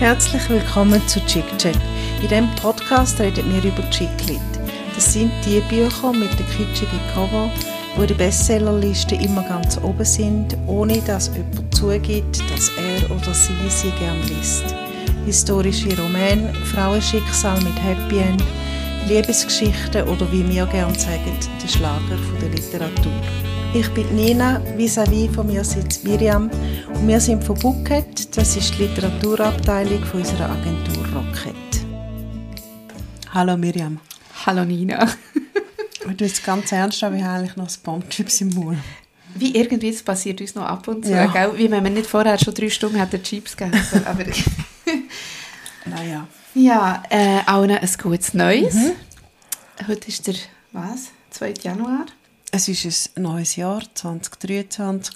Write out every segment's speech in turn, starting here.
Herzlich willkommen zu Chick Chat. In diesem Podcast reden wir über Chicklit. Das sind die Bücher mit den kitschigen Cover, die in der Bestsellerliste immer ganz oben sind, ohne dass jemand zugibt, dass er oder sie sie gern liest. Historische Romane, Frauenschicksal mit Happy End, Liebesgeschichten oder wie wir gerne sagen, der Schlager der Literatur. Ich bin Nina, vis-à-vis von mir sitzt Miriam und wir sind von Bucket, das ist die Literaturabteilung von unserer Agentur Rocket. Hallo Miriam. Hallo Nina. Und du bist ganz ernst, aber ich habe eigentlich noch Spongebob im Mund. Wie irgendwie, das passiert uns noch ab und zu, Ja. gell? wie wenn man nicht vorher schon drei Stunden hat Chips gegessen aber Naja. Ja, äh, allen ein gutes Neues. Mhm. Heute ist der, was, 2. Januar. Es ist ein neues Jahr, 2023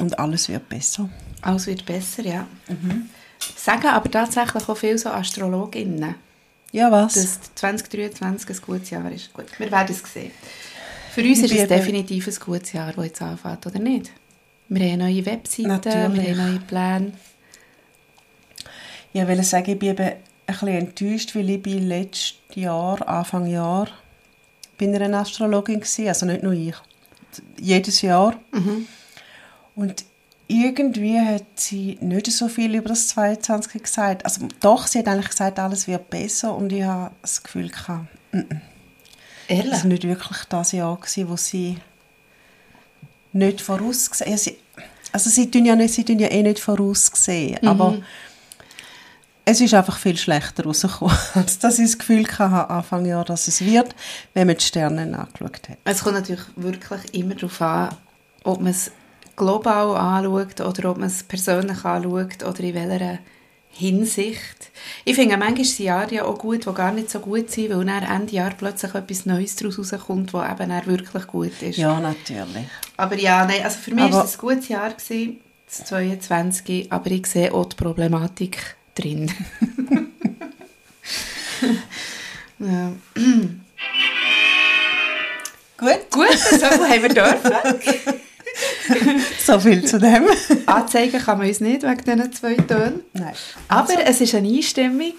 und alles wird besser. Alles wird besser, ja. Mhm. Sagen aber tatsächlich auch viele so Astrologinnen, Ja, was? dass 2023 ein gutes Jahr ist. Gut, wir werden es sehen. Für uns Ich ist es definitiv ein gutes Jahr, das jetzt anfängt, oder nicht? Wir haben neue Webseite, Natürlich. wir haben neue Pläne. Ja, will sagen, ich bin eben ein bisschen enttäuscht, weil ich bin letztes Jahr, Anfang Jahr, bei einer Astrologin war, also nicht nur ich. Jedes Jahr. Und irgendwie hat sie nicht so viel über das 22 gesagt. Also doch, sie hat eigentlich gesagt, alles wird besser und ich habe das Gefühl gehabt, Ehrlich? es war nicht wirklich das Jahr, gewesen, wo sie nicht vorausgesehen Also sie tun ja, nicht, sie tun ja eh nicht voraussehen, aber es ist einfach viel schlechter rausgekommen, als dass ich das Gefühl hatte, Anfang Jahr, dass es wird, wenn man die Sterne angeschaut hat. Es kommt natürlich wirklich immer darauf an, ob man es global anschaut oder ob man es persönlich anschaut oder in welcher Hinsicht. Ich finde, manchmal sind Jahre ja auch gut, die gar nicht so gut sind, weil dann Ende Jahr plötzlich etwas Neues daraus rauskommt, das eben dann wirklich gut ist. Ja, natürlich. Aber ja, nein, also für mich war es ein gutes Jahr, gewesen, das 22, aber ich sehe auch die Problematik drin. ja. Gut, Gut, so viel haben wir dürfen. so viel zu dem. Anzeigen kann man uns nicht wegen diesen zwei Tönen. Nein. Aber es ist eine Einstimmung.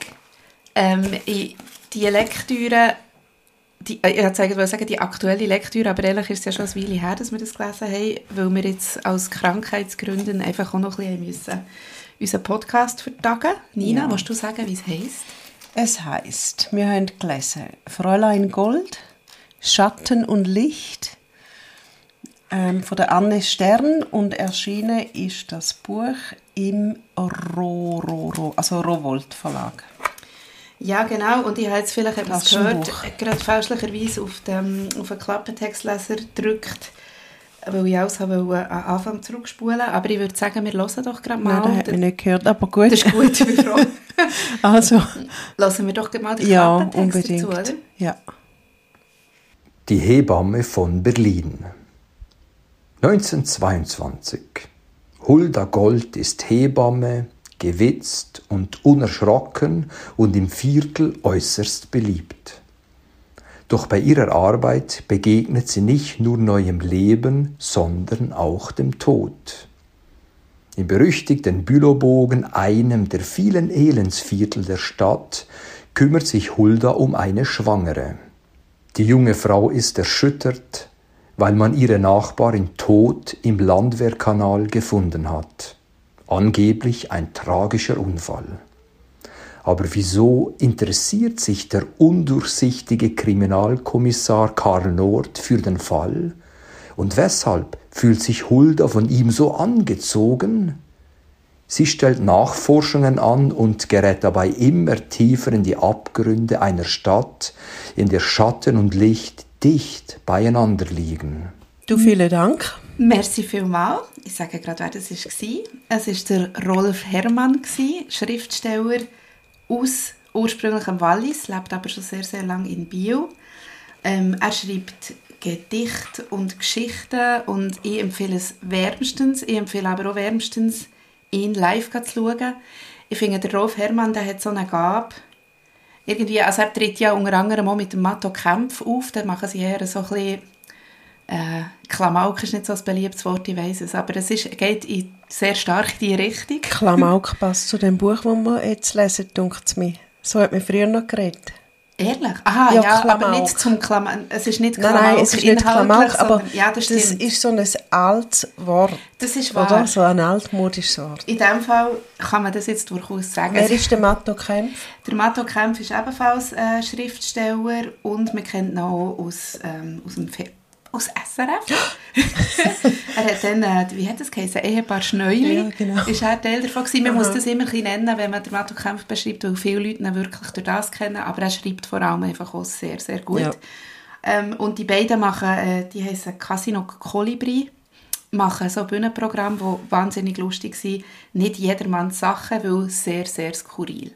Ähm, in die Lektüre, die, äh, ich wollte sagen, die aktuelle Lektüre, aber ehrlich ist es ja schon eine Weile her, dass wir das gelesen haben, weil wir jetzt aus Krankheitsgründen einfach auch noch ein bisschen müssen unseren Podcast vertagen. Nina, Ja. willst du sagen, wie es heisst? Es heißt, wir haben gelesen, Fräulein Gold, Schatten und Licht ähm, von der Anne Stern und erschienen ist das Buch im Ro, Ro, Ro, also Rowold Verlag. Ja, genau. Und ich habe jetzt vielleicht etwas gehört, gerade fälschlicherweise auf den, auf den Klappentextleser gedrückt, weil ich alles habe wollte an Anfang zurückspulen Aber ich würde sagen, wir hören doch gerade mal. Nein, das hat man nicht gehört, aber gut. Das ist gut, ich bin froh. Also, Lassen wir doch mal den ja, unbedingt. dazu, oder? Ja. Die Hebamme von Berlin 1922 Hulda Gold ist Hebamme, gewitzt und unerschrocken und im Viertel äußerst beliebt. Doch bei ihrer Arbeit begegnet sie nicht nur neuem Leben, sondern auch dem Tod. Im berüchtigten Bülowbogen, einem der vielen Elendsviertel der Stadt, kümmert sich Hulda um eine Schwangere. Die junge Frau ist erschüttert, weil man ihre Nachbarin tot im Landwehrkanal gefunden hat. Angeblich ein tragischer Unfall. Aber wieso interessiert sich der undurchsichtige Kriminalkommissar Karl Nord für den Fall? Und weshalb fühlt sich Hulda von ihm so angezogen? Sie stellt Nachforschungen an und gerät dabei immer tiefer in die Abgründe einer Stadt, in der Schatten und Licht dicht beieinander liegen. Du, vielen Dank. Merci vielmals. Ich sage gerade, wer das war. Es war der Rolf Herrmann, Schriftsteller aus ursprünglich am Wallis, lebt aber schon sehr, sehr lange in Biel. Ähm, er schreibt Gedichte und Geschichten und ich empfehle es wärmstens. Ich empfehle aber auch wärmstens, ihn live zu schauen. Ich finde, der Rolf Herrmann der hat so eine Gabe, irgendwie, also er tritt ja unter anderem auch mit dem Matto Kempf auf, da machen sie eher so ein bisschen, äh, Klamauk ist nicht so ein beliebtes Wort, ich weiss es, aber es ist, geht in sehr stark in die Richtung. Klamauk passt zu dem Buch, das wir jetzt lesen, denkt es mir. So hat man früher noch geredet. Ehrlich? Aha, Ja, ja, aber nicht zum Klamauk. Es ist nicht Klamauk nein, es ist nicht Klamauk, aber ja, das, das ist so ein altes Wort. das ist wahr. Oder? So ein altmodisches Wort. In diesem Fall kann man das jetzt durchaus sagen. Wer ist der Matto Kempf? Der Matto Kempf ist ebenfalls äh, Schriftsteller und man kennt ihn auch aus, ähm, aus dem Fe aus SRF. er hat dann, äh, wie hat das geheißen, Ehepaar Schneuli, Ja, genau. ist er Teil davon gewesen. Man Aha. muss das immer ein nennen, wenn man den Matto Kempf beschreibt, weil viele Leute ihn wirklich durch das kennen, aber er schreibt vor allem einfach auch sehr, sehr gut. Ja. Ähm, und die beiden machen, äh, die heißen Casino Colibri, machen so Bühnenprogramme, die wahnsinnig lustig sind. Nicht jedermanns Sachen, weil sehr, sehr skurril.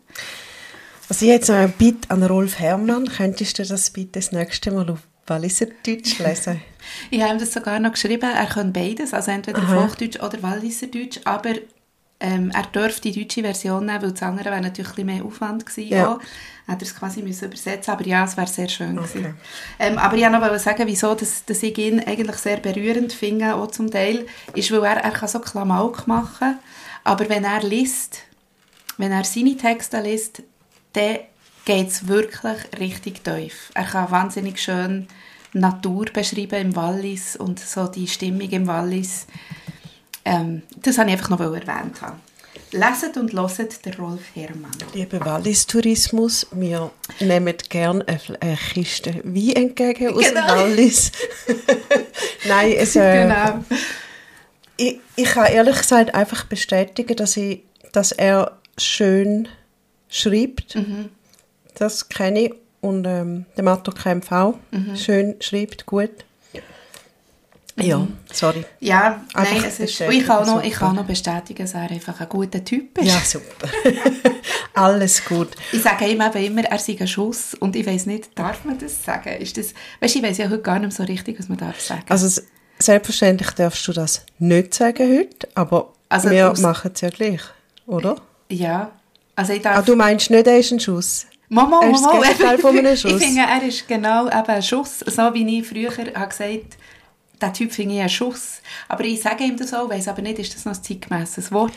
Also jetzt noch ein Bitte an Rolf Herrmann. Könntest du das bitte das nächste Mal auf Walliser Deutsch lesen? Ich habe ihm das sogar noch geschrieben, er kann beides, also entweder Aha. Hochdeutsch oder Walliserdeutsch, aber ähm, er dürfte die deutsche Version nehmen, weil das andere wäre natürlich ein mehr Aufwand gewesen. Ja. Auch. Hat er es quasi müssen übersetzen aber ja, es wäre sehr schön gewesen. Okay. Ähm, aber ich wollte noch sagen, wieso dass, dass ich ihn eigentlich sehr berührend finde, auch zum Teil, ist, weil er, er kann so Klamauk machen aber wenn er liest, wenn er seine Texte liest, dann geht es wirklich richtig tief. Er kann wahnsinnig schön Natur beschreiben im Wallis und so die Stimmung im Wallis. Ähm, das wollte ich einfach noch erwähnt haben. Leset und loset der Rolf Herrmann. Lieber Wallis-Tourismus, wir nehmen gerne eine, Kiste Wein entgegen aus Genau. dem Wallis. Nein, es, äh, Genau. ich, ich kann ehrlich gesagt einfach bestätigen, dass, ich, dass er schön schreibt. Mhm. Das kenne ich. Und ähm, der Matto auch. Mhm. Schön schreibt, gut. Ja, sorry. Ja, Einfach nein, es ist, ich kann, auch noch, ich kann noch bestätigen, dass er einfach ein guter Typ ist. Ja, super. Alles gut. Ich sage ihm eben immer, er sei ein Schuss und ich weiß nicht, darf man das sagen? Ist das, weißt, ich weiß ja heute gar nicht so richtig, was man darf sagen. Also selbstverständlich darfst du das nicht sagen heute, aber Also wir machen es ja gleich, oder? ja, also ich Ah, darf... du meinst nicht, er ist ein Schuss? Mama, Er ist das Mama, Gegenteil von einem Ich Schuss. finde, er ist genau eben ein Schuss, so wie ich früher habe gesagt der Typ finde ich ein Schuss. Aber ich sage ihm das auch, weiss aber nicht, ist das noch ein zeitgemässes Wort?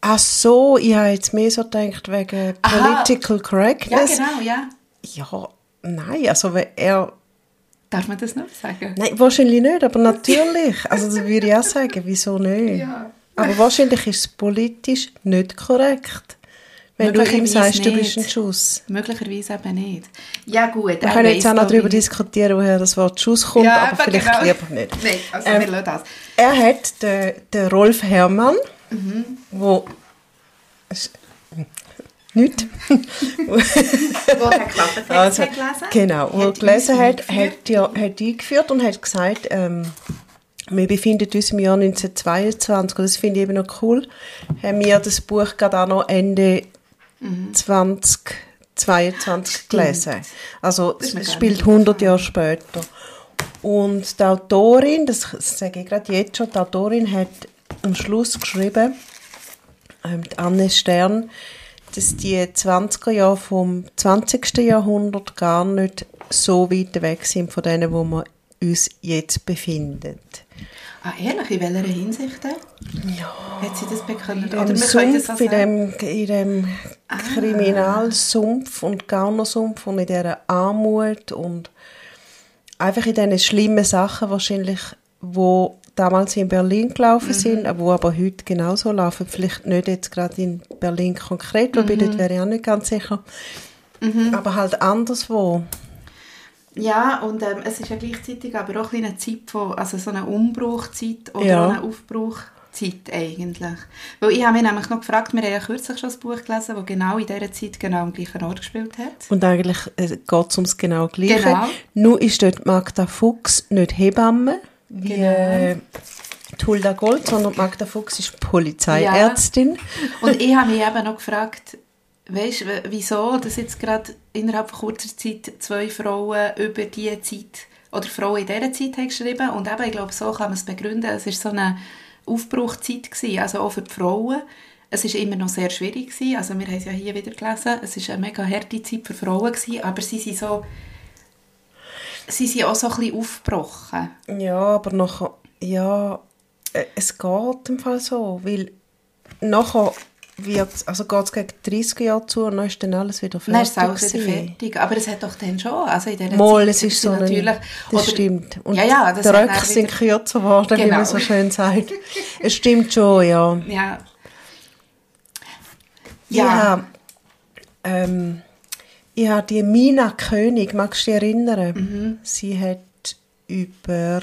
Ach so, ich habe jetzt mehr so gedacht wegen Aha. Political Ja, Correctness. genau, ja. Ja, nein, also wenn er... Darf man das nicht sagen? Nein, wahrscheinlich nicht, aber natürlich. Also das würde ich auch sagen, wieso nicht? Ja. Aber wahrscheinlich ist es politisch nicht korrekt. Wenn du ihm Möglicherweise sagst, du bist nicht. ein Schuss. Möglicherweise eben nicht. Ja gut, Wir er können jetzt auch noch darüber diskutieren, woher das Wort Schuss kommt, Ja, aber vielleicht genau. lieber nicht. Nein, also Ähm, wir lassen das. Er hat den, den Rolf Herrmann, Mhm. wo nicht, Wo er Klappentext also, hat gelesen genau, wo er hat gelesen hat, eingeführt. hat, ja, hat eingeführt und hat gesagt, ähm, wir befinden uns im Jahr 1922 und das finde ich eben noch cool, haben wir das Buch gerade auch noch Ende 2022 gelesen. Also Das ist mir es spielt nicht 100 Jahre später. Und die Autorin, das sage ich gerade jetzt schon, die Autorin hat am Schluss geschrieben, ähm, die Anne Stern, dass die 20er Jahre vom 20. Jahrhundert gar nicht so weit weg sind von denen, wo wir uns jetzt befinden. Ah, ehrlich, in welcher Hinsicht denn? Ja. Hat sie das bekommen? In Oder dem Sumpf, in sagen. dem, in dem Kriminalsumpf und Gaunersumpf und in dieser Armut und einfach in diesen schlimmen Sachen wahrscheinlich, wo damals in Berlin gelaufen sind, wo aber heute genauso laufen. Vielleicht nicht jetzt gerade in Berlin konkret, wobei dort wäre ich auch nicht ganz sicher. Aber halt anderswo. Ja, und ähm, es ist ja gleichzeitig aber auch eine Zeit von, also so eine Umbruchzeit oder Ja. eine Aufbruchzeit eigentlich. Weil ich habe mich nämlich noch gefragt, wir haben ja kürzlich schon ein Buch gelesen, das genau in dieser Zeit genau am gleichen Ort gespielt hat. Und eigentlich äh, geht es ums genau Gleiche. Genau. Nur ist dort Magda Fuchs nicht Hebamme, wie Genau. äh, die Hulda Gold, sondern Magda Fuchs ist Polizeiärztin. Und ich habe mich eben noch gefragt, weißt, w- wieso dass jetzt gerade innerhalb von kurzer Zeit zwei Frauen über diese Zeit oder Frauen in dieser Zeit haben geschrieben und eben, ich glaube, so kann man es begründen. Es war so eine Aufbruchzeit, gewesen, also auch für die Frauen. Es war immer noch sehr schwierig, gewesen. also wir haben es ja hier wieder gelesen, es war eine mega harte Zeit für Frauen, gewesen, aber sie sind so, sie sind auch so ein bisschen aufgebrochen. Ja, aber noch, ja, äh, es geht im Fall so, weil nachher wird, also geht es gegen 30 Jahre zu und dann ist dann alles wieder fertig. Dann ist es auch wieder fertig. Aber es hat doch dann schon, also in dieser Mal, Zeit es ist so ein, natürlich... das oder- stimmt. Und ja, ja, das die Röcke sind kürzer geworden, wie Genau. man so schön sagt. Es stimmt schon, ja. Ja. Ich Ja. habe ähm, ich habe die Mina König, magst du dich erinnern? Mhm. Sie hat über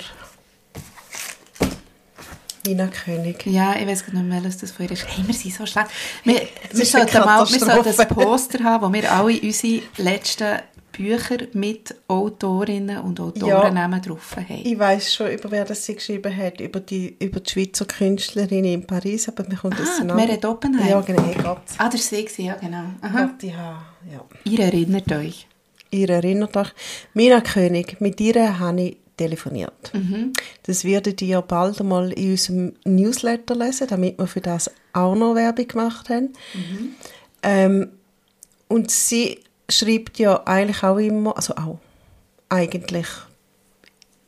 Mina König. Ja, ich weiß gar nicht mehr, was das vorher ist. Hey, wir sind so schlecht. Wir, wir, sollten mal, wir sollten ein. Poster haben, wo wir alle unsere letzten Bücher mit Autorinnen und Ja. Autorennamen drauf haben. Ich weiß schon, über wer das sie geschrieben hat, über die, über die Schweizer Künstlerin in Paris, aber mir kommt das Ah, die Name- Meret Oppenheim. Ja, genau, hey Gott. Ah, das war sie, ja genau. Aha. Gott, habe, ja. Ihr erinnert euch. Ihr erinnert euch, Mina König, mit ihr habe ich telefoniert. Mhm. Das werdet ihr bald einmal in unserem Newsletter lesen, damit wir für das auch noch Werbung gemacht haben. Mhm. Ähm, und sie schreibt ja eigentlich auch immer, also auch eigentlich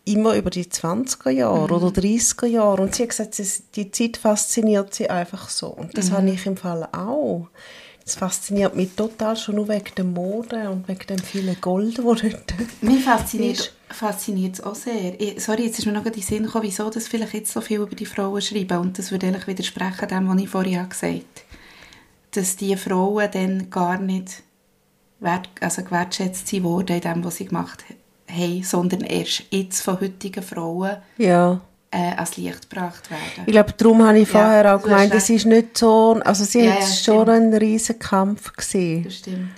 immer über die 20er Jahre Mhm. oder 30er Jahre. Und sie hat gesagt, sie- die Zeit fasziniert sie einfach so. Und Mhm. das habe ich im Fall auch. Das fasziniert mich total schon nur wegen der Mode und wegen dem vielen Gold, wo dort Mich fasziniert fasziniert es auch sehr. Ich, sorry, jetzt ist mir noch in den Sinn gekommen, wieso das vielleicht jetzt so viel über die Frauen schreiben. Und das würde eigentlich widersprechen dem, was ich vorhin gesagt habe. Dass die Frauen dann gar nicht wert, also gewertschätzt sind worden in dem, was sie gemacht haben, sondern erst jetzt von heutigen Frauen Ja. äh, ans Licht gebracht werden. Ich glaube, darum habe ich Ja, vorher auch du hast gemeint, es ist nicht so, also sie Ja, hat ja, schon einen riesen Kampf gesehen. Das stimmt.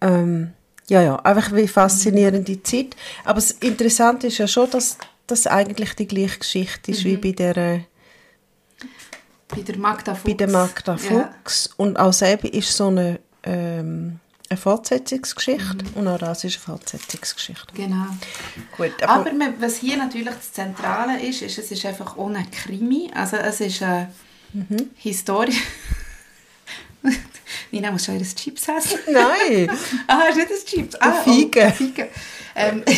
Ähm, ja, ja, einfach wie faszinierende Zeit. Aber das Interessante ist ja schon, dass das eigentlich die gleiche Geschichte ist Mhm. wie bei der, äh, Bei der Magda Fuchs. bei der Magda Ja. Fuchs. Und auch selber ist so eine, ähm, eine Fortsetzungsgeschichte. Mhm. Und auch das ist eine Fortsetzungsgeschichte. Genau. Gut, Aber man- was hier natürlich das Zentrale ist, ist, es ist einfach ohne Krimi. Also es ist eine Mhm. Historie. Nina muss schon ihre Chips essen. Nein! ah, ist nicht das Chips. Ah, Feige. Oh, Feige. Ähm.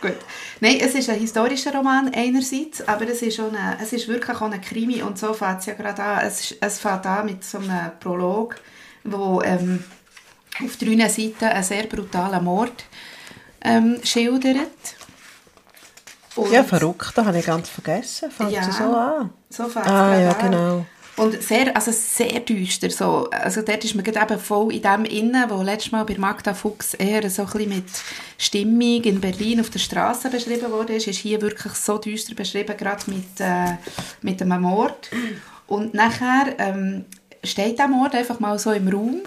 Gut. Nein, es ist ein historischer Roman einerseits, aber es ist, auch eine, es ist wirklich auch ein Krimi und so fängt es ja gerade an. Es, ist- es fängt an mit so einem Prolog, wo ähm, auf drei Seiten einen sehr brutalen Mord ähm, schildert. Und Ja, verrückt, das habe ich ganz vergessen. Fängt Ja. so an? So fängt es Ah, ja, an. genau. Und sehr, also sehr düster. So. Also dort ist man eben voll in dem Innen, wo letztes Mal bei Magda Fuchs eher so ein mit Stimmung in Berlin auf der Straße beschrieben wurde, ist, ist hier wirklich so düster beschrieben, gerade mit, äh, mit einem Mord. Und nachher ähm, steht der Mord einfach mal so im Raum.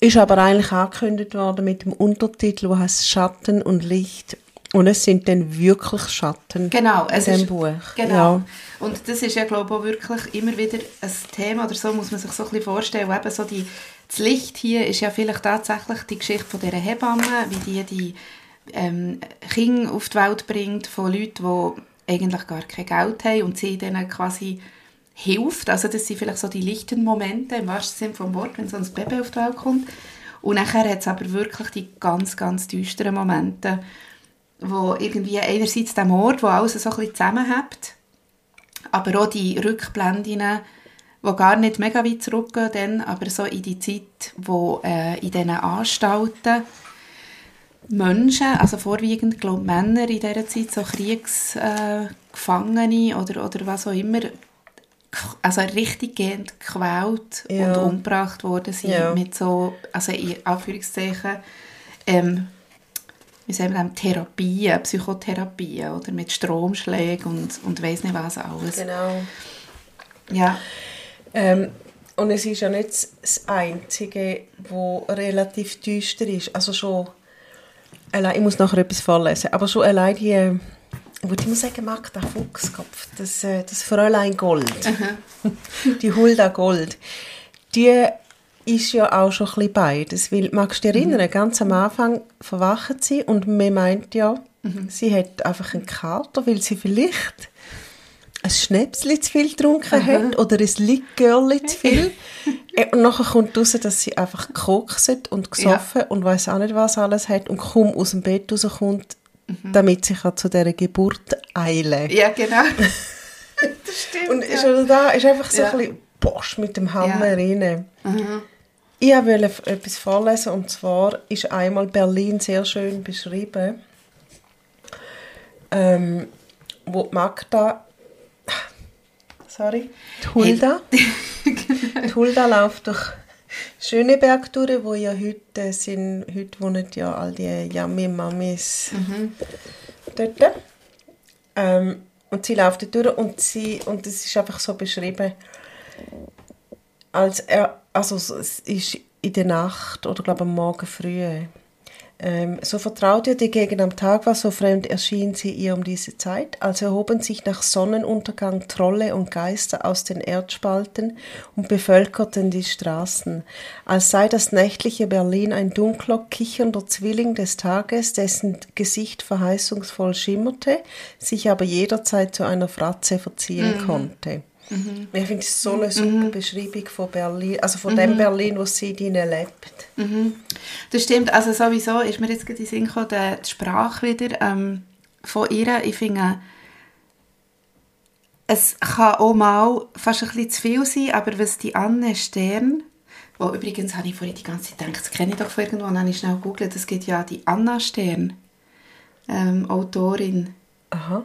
Ist aber eigentlich angekündigt worden mit dem Untertitel, wo heißt Schatten und Licht. Und es sind dann wirklich Schatten Genau, es in ist, Buch. Genau. Ja. Und das ist ja, glaube ich, auch wirklich immer wieder ein Thema, oder so muss man sich so ein bisschen vorstellen. Eben so die, das Licht hier ist ja vielleicht tatsächlich die Geschichte von dieser Hebamme, wie die die ähm, Kinder auf die Welt bringt von Leuten, die eigentlich gar kein Geld haben und sie denen quasi hilft. Also das sind vielleicht so die lichten Momente, im wahrsten Sinne vom Wort, wenn so ein Baby auf die Welt kommt. Und nachher hat es aber wirklich die ganz, ganz düsteren Momente, wo irgendwie einerseits der Mord, wo alles so ein bisschen zusammenhält, aber auch die Rückblenden, die gar nicht mega weit zurückgehen, dann, aber so in die Zeit, wo äh, in diesen Anstalten Menschen, also vorwiegend glaube Männer in dieser Zeit, so Kriegsgefangene äh, oder, oder was auch immer, also richtig gehend gequält Ja. und umgebracht worden sind Ja. mit so, also in Anführungszeichen, ähm, wie sagen wir Therapien, Psychotherapien oder mit Stromschlägen und, und weiss nicht was alles. Genau. Ja, Ähm, und es ist ja nicht das Einzige, wo relativ düster ist. Also schon, allein, ich muss nachher etwas vorlesen, aber schon allein die, äh, ich muss sagen, Magda Fuchskopf, das, äh, das Fräulein Gold, die Hulda Gold, die ist ja auch schon ein bisschen beides, weil, magst du dich erinnern, ganz am Anfang verwacht sie und man meint ja, sie hat einfach einen Kater, weil sie vielleicht ein Schnäpsli zu viel getrunken hat oder ein Likörli zu viel. Und nachher kommt raus, dass sie einfach gekokset und gesoffen und weiß auch nicht was alles hat und kaum aus dem Bett rauskommt, damit sie kann zu dieser Geburt eilen Ja, genau. das stimmt. Und ja. ist er da ist einfach so Ja. ein bisschen Bosch mit dem Hammer Ja. rein. Mhm. Ich wollte etwas vorlesen und zwar ist einmal Berlin sehr schön beschrieben, ähm, wo Magda, sorry, Hulda, die Hulda läuft durch Schöneberg durch, wo ja heute sind, heute wohnen ja all die Yummy-Mamis dort. Ähm, und sie läuft dort durch und sie, und es ist einfach so beschrieben, als er, also es ist in der Nacht oder glaube am Morgen früh. Ähm, so vertraut ihr die Gegend am Tag war, so fremd erschien sie ihr um diese Zeit, als erhoben sich nach Sonnenuntergang Trolle und Geister aus den Erdspalten und bevölkerten die Straßen, als sei das nächtliche Berlin ein dunkler, kichernder Zwilling des Tages, dessen Gesicht verheißungsvoll schimmerte, sich aber jederzeit zu einer Fratze verziehen konnte. Ich finde es so eine super Beschreibung von Berlin, also von dem Berlin, wo sie drin lebt. Das stimmt, also sowieso ist mir jetzt gerade in Sinn gekommen, die Sprache wieder ähm, von ihr. Ich finde, es kann auch mal fast ein bisschen zu viel sein, aber was die Anne Stern, wo übrigens habe ich vorhin die ganze Zeit gedacht, das kenne ich doch von irgendwo, dann habe ich schnell gegoogelt, es gibt ja die Anna Stern, ähm, Autorin, Aha.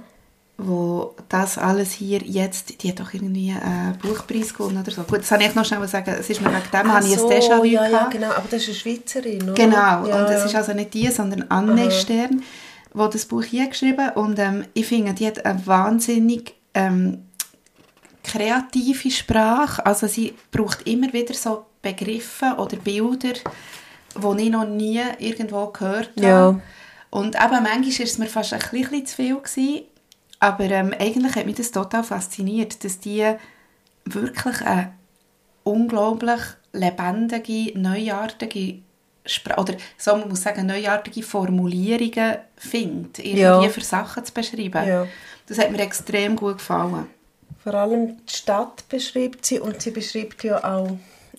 Wo das alles hier jetzt, die hat doch irgendwie einen Buchpreis gewonnen oder so. Gut, das habe ich noch schnell sagen, es ist mir wegen dem, habe ich ein Déjà-vu ja, ja, genau, aber das ist eine Schweizerin, oder? Genau, ja, und es ist also nicht die, sondern Anne Aha. Stern, die das Buch hier geschrieben und ähm, ich finde, die hat eine wahnsinnig ähm, kreative Sprache, also sie braucht immer wieder so Begriffe oder Bilder, die ich noch nie irgendwo gehört habe. Ja. Und eben, manchmal war es mir fast ein bisschen zu viel, gewesen, aber ähm, eigentlich hat mich das total fasziniert, dass die wirklich eine unglaublich lebendige, neuartige Spra oder so, man muss sagen, neuartige Formulierungen findet, irgendwie Ja. für Sachen zu beschreiben. Ja. Das hat mir extrem gut gefallen. Vor allem die Stadt beschreibt sie und sie beschreibt ja auch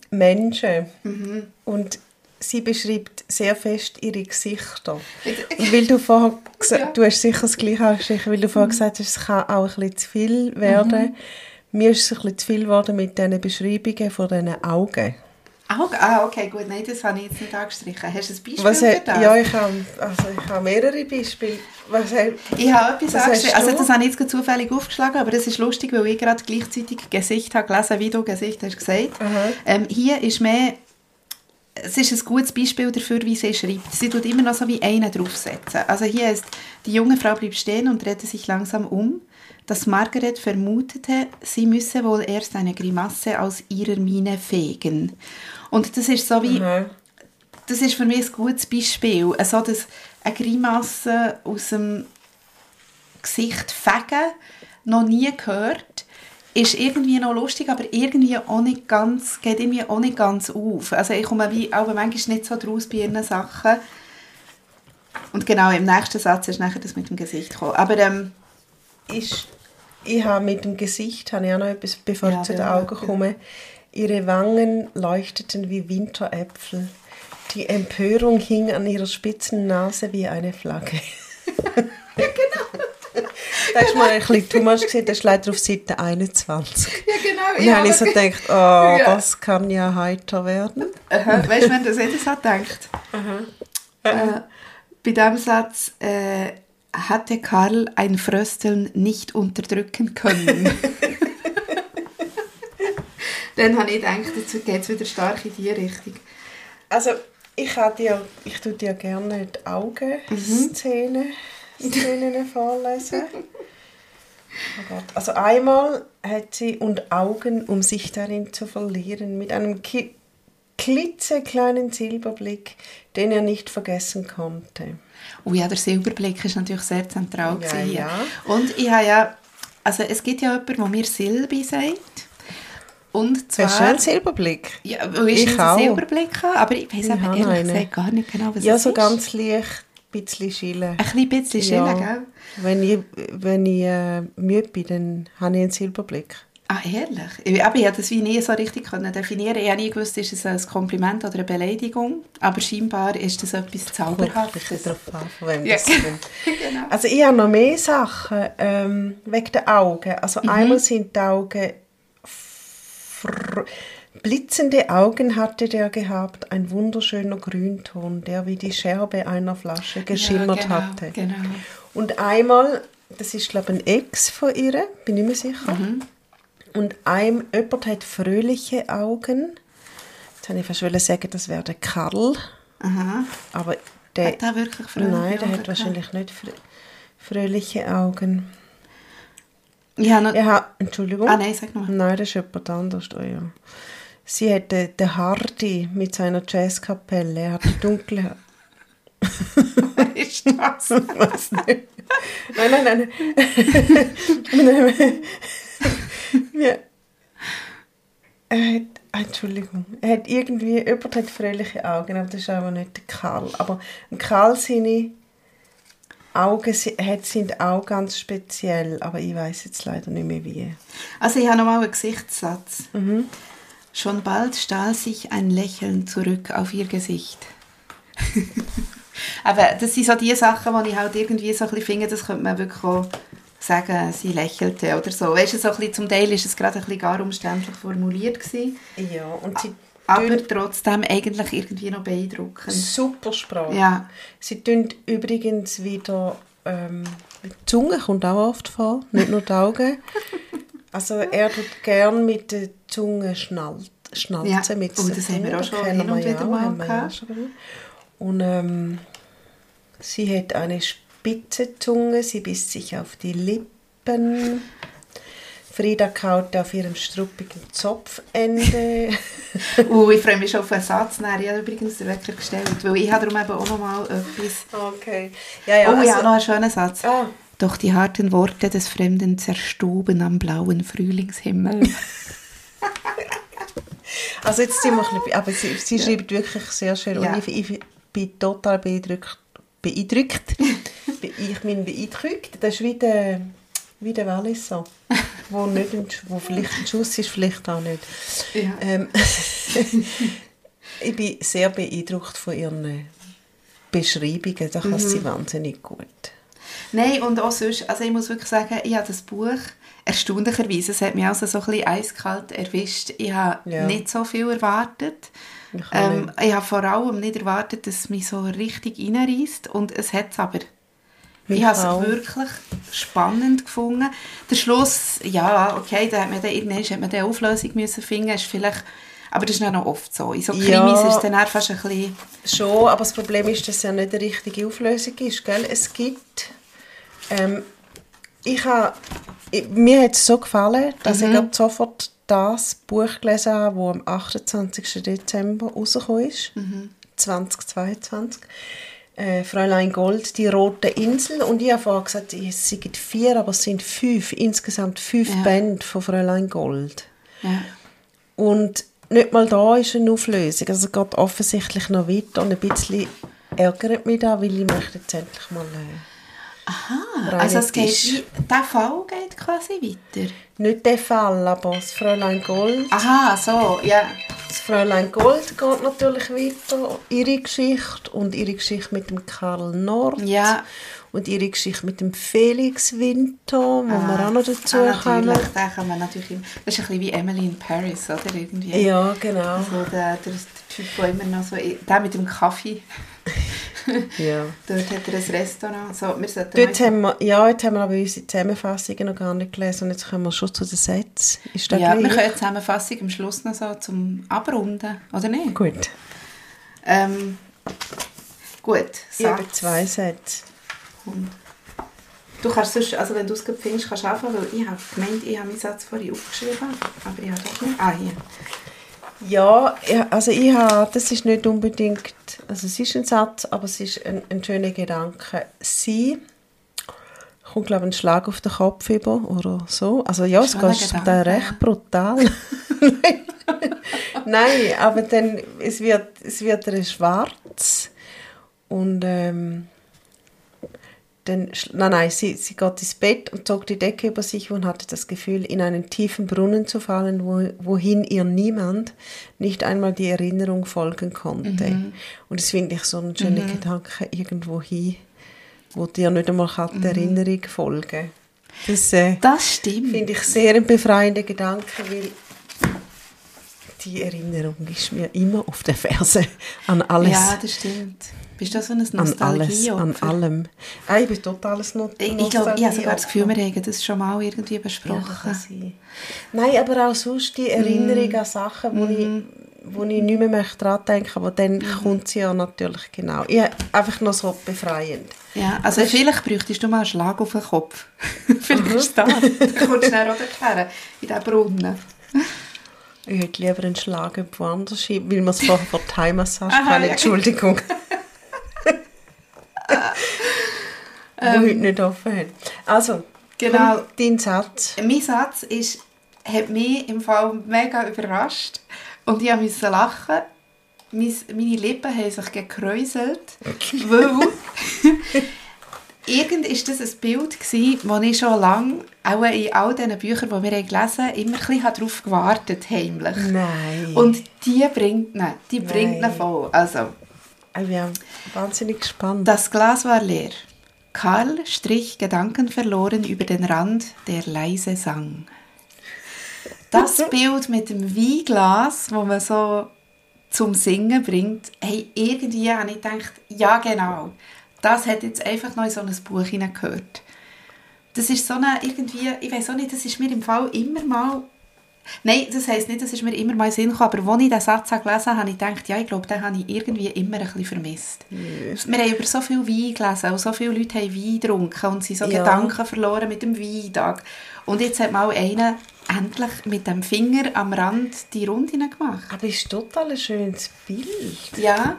Menschen. Mhm. Und sie beschreibt sehr fest ihre Gesichter. Und weil du vorher Ja. Mhm. du hast sicher das Gleiche angestrichen, weil du vorher gesagt hast, es kann auch ein bisschen zu viel werden. Mir ist es ein bisschen zu viel geworden mit diesen Beschreibungen von diesen Augen. Augen? Ah, okay, gut. Nein, das habe ich jetzt nicht angestrichen. Hast du ein Beispiel Was für das? ja, ich habe, also ich habe mehrere Beispiele. Was Ich habe etwas angeschrieben. Also das habe ich jetzt zufällig aufgeschlagen, aber das ist lustig, weil ich gerade gleichzeitig Gesicht habe gelesen, wie du Gesicht hast gesagt. Ähm, hier ist mehr, es ist ein gutes Beispiel dafür, wie sie schreibt. Sie tut immer noch so wie einen draufsetzen. Also hier ist, die junge Frau blieb stehen und drehte sich langsam um, dass Margaret vermutete, sie müsse wohl erst eine Grimasse aus ihrer Miene fegen. Und das ist so wie, Aha. das ist für mich ein gutes Beispiel. Also, dass eine Grimasse aus dem Gesicht fegen, noch nie gehört, ist irgendwie noch lustig, aber irgendwie auch nicht ganz, geht irgendwie auch nicht ganz auf. Also ich komme wie auch manchmal nicht so draus bei ihren Sachen. Und genau, im nächsten Satz ist nachher das mit dem Gesicht gekommen. Aber ähm, ist, ich habe mit dem Gesicht, habe ich auch noch etwas, bevor Ja, ich zu den Augen komme. Ihre Wangen leuchteten wie Winteräpfel. Die Empörung hing an ihrer spitzen Nase wie eine Flagge. ja, genau. Da ist mal ein bisschen Thomas gesehen, der ist leider auf Seite 21. ja genau. Und dann habe ich so gedacht, oh, Ja. das kann ja heiter werden. Aha, weißt du, wenn das jeder so denkt? Äh, bei diesem Satz äh, hatte Karl ein Frösteln nicht unterdrücken können. Dann habe ich gedacht, jetzt geht es wieder stark in die Richtung. Also, ich, habe dir, ich tue dir gerne die Augenszenen Szenen vorlesen. Oh Gott. Also einmal hat sie und Augen, um sich darin zu verlieren, mit einem ki klitzekleinen Silberblick, den er nicht vergessen konnte. Oh ja, der Silberblick ist natürlich sehr zentral. Ja, hier. ja. Und ich habe ja, also es gibt ja jemanden, der mir Silbi sagt. Und zwar... Hast du einen Silberblick? Ja, wo ist Ich ein auch. Silberblick aber ich weiß habe ehrlich gesagt gar nicht genau, was Ja, es so ist. ganz leicht, bisschen schillen. Ein bisschen schillen, gell? Wenn ich, wenn ich äh, müde bin, dann habe ich einen Silberblick. Ah, ehrlich? Ich, aber ich konnte das wie nie so richtig können definieren. Ich habe nie gewusst, ist es ein Kompliment oder eine Beleidigung. Aber scheinbar ist das etwas Zauberhaftes. darauf an, von wem Ja. das kommt. genau. Also ich habe noch mehr Sachen ähm, wegen den Augen. Also Mhm. einmal sind die Augen blitzende Augen hatte der gehabt, ein wunderschöner Grünton, der wie die Scherbe einer Flasche geschimmert ja, genau, hatte. Genau. Und einmal, das ist glaube ich ein Ex von ihr, bin ich mir sicher. Mhm. Und ein, jemand hat fröhliche Augen. Jetzt habe ich fast sagen, das wäre der Karl, Aha. aber der, Hat der wirklich fröhliche nein, der Augen hat wahrscheinlich nicht frö fröhliche Augen. Ich habe noch... Ja, Entschuldigung. Ah nein, sag mal. Nein, das ist jemand anders. Oh, ja. Sie hat den, den Hardy mit seiner Jazzkapelle. Er hat dunkle ist das? Was nicht? Nein, nein, nein. ja. Er hat, ah, Entschuldigung, er hat irgendwie, jemand hat fröhliche Augen, aber das ist aber nicht der Karl. Aber Karl seine Augen hat, sind auch ganz speziell, aber ich weiß jetzt leider nicht mehr wie. Also ich habe noch mal einen Gesichtssatz. Mhm. Schon bald stahl sich ein Lächeln zurück auf ihr Gesicht. Aber das sind so die Sachen, die ich halt irgendwie so ein bisschen finde, das könnte man wirklich auch sagen, sie lächelte oder so. Weißt du, so ein bisschen, zum Teil ist es gerade ein bisschen gar umständlich formuliert gewesen, Ja, und sie aber trotzdem eigentlich irgendwie noch beeindruckend. super Sprache. Ja. Sie tun übrigens wieder, ähm, die Zunge kommt auch oft vor, nicht nur die Augen. Also er tut gern mit der Zunge schnal schnalzen. Ja. Mit Oh, das haben wir auch schon hin und wieder ja mal ja gehabt. Und ähm, sie hat eine spitze Zunge, sie biss sich auf die Lippen. Frieda kaute auf ihrem struppigen Zopfende. Uh, ich freue mich schon auf einen Satz. Nein, ich habe übrigens den Wecker gestellt, weil ich habe darum eben auch noch mal etwas... okay. Ja, ja, oh ja, also- noch einen schönen Satz. Ah. Doch die harten Worte des Fremden zerstoben am blauen Frühlingshimmel. Also jetzt sind wir ein bisschen, aber sie, sie schreibt wirklich sehr schön Ja. und ich, ich bin total beeindruckt. beeindruckt. Be- ich bin beeindruckt. Das ist wie der, wie der Walliser, wo, nicht ein, wo vielleicht ein Schuss ist, vielleicht auch nicht. Ja. Ähm, ich bin sehr beeindruckt von ihren Beschreibungen. Da kann Mhm. sie wahnsinnig gut. Nein, und auch sonst, also ich muss wirklich sagen, ich habe das Buch erstaunlicherweise, es hat mich also so ein bisschen eiskalt erwischt. Ich habe Ja. nicht so viel erwartet. Ich Ähm, ich habe vor allem nicht erwartet, dass es mich so richtig reinreißt und es hat es aber. Mich ich habe es wirklich spannend gefunden. Der Schluss, ja, okay, da hat man dann, irgendwann hat man eine Auflösung müssen finden, ist vielleicht, aber das ist dann noch oft so. In so Krimis Ja. ist es dann auch fast ein bisschen, Schon, aber das Problem ist, dass es ja nicht eine richtige Auflösung ist. Gell? Es gibt. Ähm, ich habe, ich, mir hat es so gefallen, dass ich grad sofort das Buch gelesen habe, das am 28. Dezember rausgekommen ist. 2022. Äh, Fräulein Gold, die rote Insel. Und ich habe vorher gesagt, es sind vier, aber es sind fünf. Insgesamt fünf Ja. Bände von Fräulein Gold. ja. Und nicht mal da ist eine Auflösung. Also es geht offensichtlich noch weiter und ein bisschen ärgert mich da, weil ich möchte jetzt endlich mal... Äh, Ah, also es geht, der Fall geht quasi weiter. nicht der Fall, aber das Fräulein Gold. Aha, so, ja. Das Fräulein Gold geht natürlich weiter. Ihre Geschichte und ihre Geschichte mit dem Karl Nord. Ja. Und ihre Geschichte mit dem Felix Winter, wo wir auch noch dazu ah, kommen. natürlich, den kann man natürlich immer, das ist ein bisschen wie Emily in Paris, oder? Irgendwie. Ja, genau. So der, der, der Typ, der immer noch so, der mit dem Kaffee, Ja. dort hat er ein Restaurant. So, wir Dort haben wir, ja, jetzt haben wir aber unsere Zusammenfassungen noch gar nicht gelesen und jetzt kommen wir schon zu den Sätzen. Ist das ja, wir gleich? können die Zusammenfassung am Schluss noch so zum Abrunden, oder nicht? Gut. Ähm, gut, Ich habe Satz. zwei Sätze. Und Du kannst sonst, also wenn du es findest, kannst du anfangen, weil ich habe gemeint, ich habe meinen Satz vorhin aufgeschrieben, aber ich habe doch nicht. Ah, hier. Ja, ja, also ich habe, das ist nicht unbedingt, also es ist ein Satz, aber es ist ein, ein schöner Gedanke. Sie kommt, glaube ich, ein Schlag auf den Kopf über oder so. Also ja, es geht zum Teil recht brutal. Nein, aber dann, es wird, es wird schwarz und ähm, dann, nein, nein, sie, sie geht ins Bett und zog die Decke über sich und hatte das Gefühl, in einen tiefen Brunnen zu fallen, wo, wohin ihr niemand, nicht einmal die Erinnerung folgen konnte. Mhm. Und das finde ich so einen schönen Gedanke, irgendwo hin, wo dir nicht einmal kann die Erinnerung folgen Das, äh, Das stimmt. finde ich sehr ein befreiender Gedanke, weil die Erinnerung ist mir immer auf der Ferse an alles. Ja, das stimmt. Bist du so ein an alles, an allem. Ah, ich bin totales Not Ich, ich glaube, ich habe sogar das Gefühl, wir haben das schon mal irgendwie Ja, das besprochen. sein. Nein, aber auch sonst die Erinnerung an Sachen, wo, ich, wo ich nicht mehr möchte daran denken aber dann kommt sie ja natürlich genau. Ja, einfach noch so befreiend. Ja, also vielleicht bräuchtest du mal einen Schlag auf den Kopf. vielleicht ist das. Dann kommst du schnell runterkehren in diesen Brunnen. Ich hätte lieber einen Schlag irgendwo anders hin, weil wir es vorher vor Thai-Massage ja. Entschuldigung. Wo heute nicht offen hat. Also, Genau. dein Satz. Mein Satz ist, hat mich im Fall mega überrascht. Und ich musste lachen. Mein, meine Lippen haben sich gekräuselt, weil irgend ist das ein Bild wo ich schon lange, auch in all diesen Büchern, die wir gelesen haben, immer ein bisschen darauf gewartet heimlich. Nein. Und die bringt ihn, die bringt ihn voll. Also, ich bin wahnsinnig gespannt. das Glas war leer. Karl strich gedankenverloren über den Rand, der leise sang. Das Bild mit dem Weinglas, wo man so zum Singen bringt, hey, irgendwie habe ich gedacht, ja genau, das hat jetzt einfach noch in so ein Buch hineingehört. Das ist so eine, irgendwie, ich weiß auch nicht, das ist mir im Fall immer mal, nein, das heisst nicht, das ist mir immer mal Sinn gekommen, aber als ich diesen Satz gelesen habe, habe ich gedacht, ja, ich glaube, den habe ich irgendwie immer ein bisschen vermisst. Wir haben über so viel Wein gelesen und so viele Leute haben Wein getrunken und sind so Ja. Gedanken verloren mit dem Weintag. Und jetzt hat mal einer endlich mit dem Finger am Rand die Runde gemacht. Aber es ist total ein schönes Bild. Ja.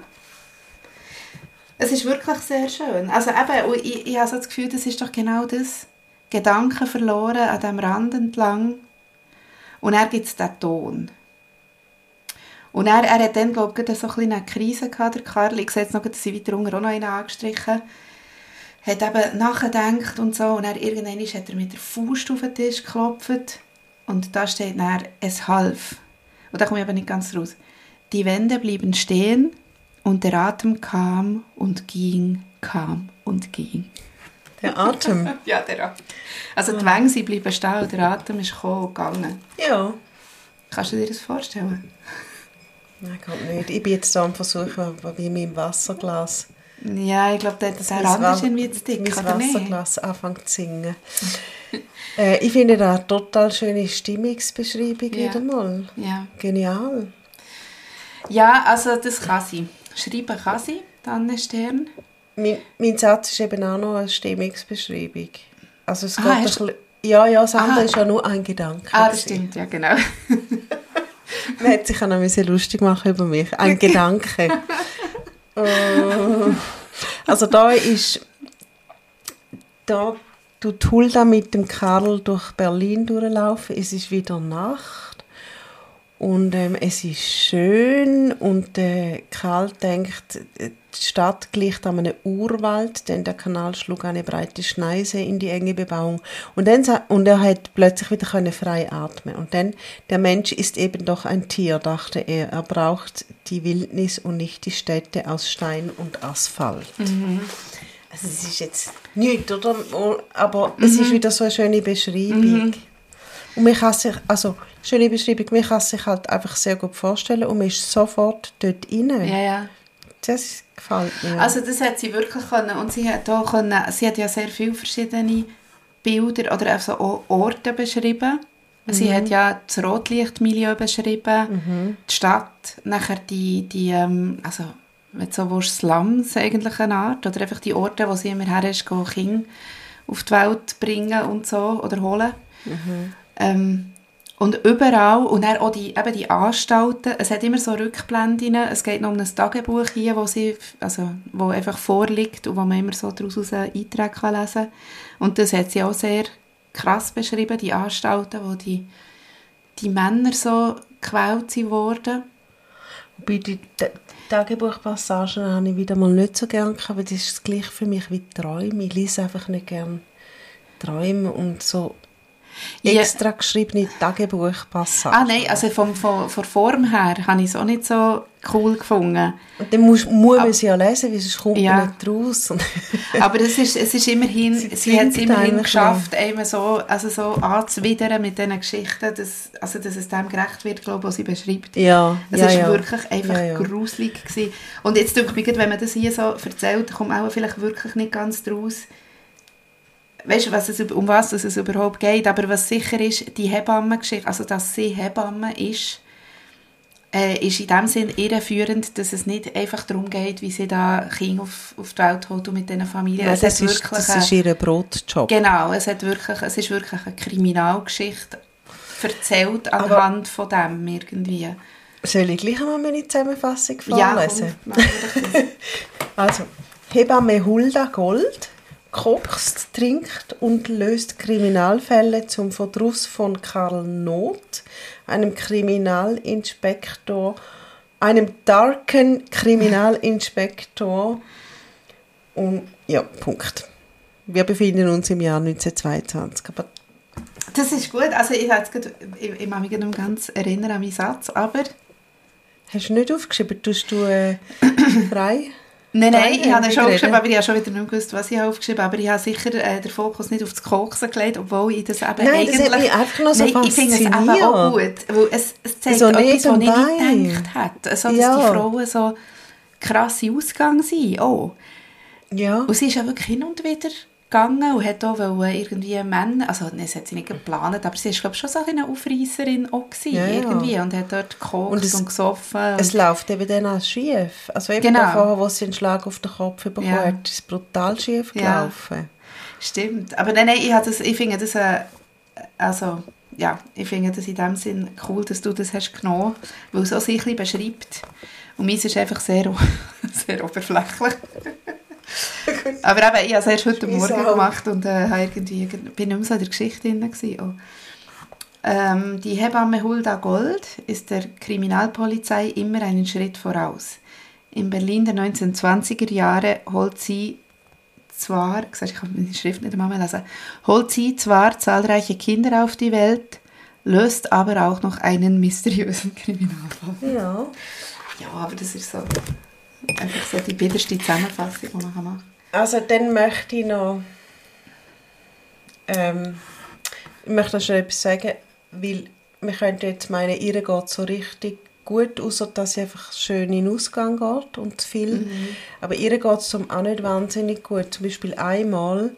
Es ist wirklich sehr schön. Also eben, ich, ich habe so das Gefühl, das ist doch genau das. Gedanken verloren an diesem Rand entlang. Und er gibt es den Ton. Und er, er hat dann, glaube ich, so ein eine Krise gehabt, der Karl. Ich sehe jetzt noch, dass sie weiter unten auch noch einen angestrichen hat eben nachgedacht und so. Und dann irgendwann hat er mit der Faust auf den Tisch geklopft. Und da steht dann, es half. Und da komme ich aber nicht ganz raus. Die Wände blieben stehen und der Atem kam und ging, kam und ging. Der Atem. Ja, der Atem. Also die Wände sie bleiben stehen und der Atem ist gekommen und gegangen. ja. Kannst du dir das vorstellen? Nein, geht nicht. Ich bin jetzt da am Versuchen, wie mit dem Wasserglas. Ja, ich glaube, das Mein Rand ist irgendwie zu dick, oder nicht? Wasserglas anfängt zu singen. äh, ich finde da eine total schöne Stimmungsbeschreibung Ja. wieder mal. Ja. Genial. ja, also das kann sie. Schreiben kann sie, dann Stern. Mein, mein Satz ist eben auch noch eine Stimmungsbeschreibung. Also es Ah, geht ein bisschen, ja, ja, das andere Ah. ist ja nur ein Gedanke. Ah, das stimmt, ja genau. Man hätte sich auch noch müssen lustig machen über mich. Ein Gedanke. Äh, also da ist da tut Hulda mit dem Karl durch Berlin durchlaufen. Es ist wieder Nacht und ähm, es ist schön und äh, Karl denkt, die Stadt gleicht an einem Urwald, denn der Kanal schlug eine breite Schneise in die enge Bebauung und, dann, und er hat plötzlich wieder können frei atmen und dann, der Mensch ist eben doch ein Tier, dachte er, er braucht die Wildnis und nicht die Städte aus Stein und Asphalt. Also es ist jetzt nichts, oder? Aber es ist wieder so eine schöne Beschreibung. Und man kann sich, also schöne Beschreibung, man kann sich halt einfach sehr gut vorstellen und man ist sofort dort rein. Ja, ja. Das gefällt mir. Also das hat sie wirklich können und sie hat auch können, sie hat ja sehr viele verschiedene Bilder oder also auch Orte beschrieben. Sie hat ja das Rotlichtmilieu beschrieben, die Stadt, nachher die, die ähm, also wenn so willst, Slums eigentlich eine Art oder einfach die Orte, wo sie immer her ist, gehen Kinder auf die Welt bringen und so oder holen. Ähm, und überall, und dann auch die, eben die Anstalten, es hat immer so Rückblenden, es geht noch um ein Tagebuch hier, wo, sie, also, wo einfach vorliegt und wo man immer so daraus Einträge kann lesen kann. Und das hat sie auch sehr krass beschrieben, die Anstalten, wo die, die Männer so gequält sind worden. Bei den Ta- Tagebuchpassagen habe ich wieder mal nicht so gerne weil das ist das gleiche für mich wie Träume. Ich lese einfach nicht gerne Träume und so Ja. extra geschriebene Tagebuchpassagen. Ah nein, also vom, von der Form her habe ich es auch nicht so cool gefunden. Und dann muss, muss man sie ja lesen, weil sonst kommt Ja. man nicht raus. Aber es ist, es ist immerhin, Sie sie, hat es immerhin geschafft, einem so, also so anzuwidern mit diesen Geschichten, dass, also dass es dem gerecht wird, glaube ich, was sie beschreibt. ja, Es ja, war ja. wirklich einfach Ja, gruselig. Gewesen. Und jetzt denke ich wenn man das hier so erzählt, kommt auch vielleicht wirklich nicht ganz draus, weißt du, was es, um was es überhaupt geht. Aber was sicher ist, die Hebammengeschichte, also dass sie Hebamme ist, äh, ist in dem Sinn irreführend, dass es nicht einfach darum geht, wie sie da Kinder auf, auf die Welt holt und mit diesen Familien. Es das, hat ist, wirklich das ist ihr Brotjob. Genau, es, hat wirklich, es ist wirklich eine Kriminalgeschichte erzählt Aber- anhand von dem irgendwie. Soll ich gleich einmal meine Zusammenfassung Ja, vorlesen? komm, doch das. Also, Hebamme Hulda Gold kocht, trinkt und löst Kriminalfälle zum Verdruss von Karl Noth, einem Kriminalinspektor, einem darken Kriminalinspektor. Und ja, Punkt. Wir befinden uns im Jahr 1922. Aber Das ist gut. Also ich, gerade- ich, ich kann mich nicht ganz erinnern an meinen Satz, aber... hast du nicht aufgeschrieben? Tust du äh, frei? Nein, nein, Nein, ich habe schon aufgeschrieben, aber ich habe schon wieder nicht gewusst, was ich aufgeschrieben habe. Aber ich habe sicher äh, den Fokus nicht auf das Koksen gelegt, obwohl ich das eben Nein, das eigentlich... hat mich einfach noch so nein, ich finde es eben auch gut, weil es, es zeigt So etwas, was ich nicht gedacht hätte. Also, dass Ja. die Frauen so krasse Ausgang sind. Oh. Ja. Und sie ist ja wirklich hin und wieder gegangen und hat auch irgendwie Männer, also nein, das hat sie nicht geplant, aber sie ist glaube schon so eine Aufreisserin auch gewesen, Ja, ja. irgendwie und hat dort gekocht Und und, es- gesoffen. Es und- läuft eben dann auch schief. Also eben Genau. davor, wo sie einen Schlag auf den Kopf bekommen Ja. hat, ist es brutal schief Ja. gelaufen. Stimmt. Aber nein, nein, ich, das, ich finde das, äh, also, ja, ich finde das in dem Sinn cool, dass du das hast genommen, weil es auch sich ein bisschen beschreibt. Und meins ist einfach sehr, sehr oberflächlich. Aber eben, ich habe es erst heute Morgen gemacht und äh, irgendwie, bin nicht mehr so in der Geschichte drin. Gewesen. auch. Ähm, die Hebamme Hulda Gold ist der Kriminalpolizei immer einen Schritt voraus. In Berlin der 1920er Jahre holt sie zwar, ich kann meine Schrift nicht einmal lesen, holt sie zwar zahlreiche Kinder auf die Welt, löst aber auch noch einen mysteriösen Kriminalfall. Ja. Ja, aber das ist so einfach so die bitterste Zusammenfassung, die man machen kann. Also dann möchte ich noch ähm, ich möchte noch schnell etwas sagen, weil wir könnten jetzt meinen, ihr geht so richtig gut, außer dass sie einfach schön in den Ausgang geht und viel. Aber ihr geht es auch nicht wahnsinnig gut. Zum Beispiel einmal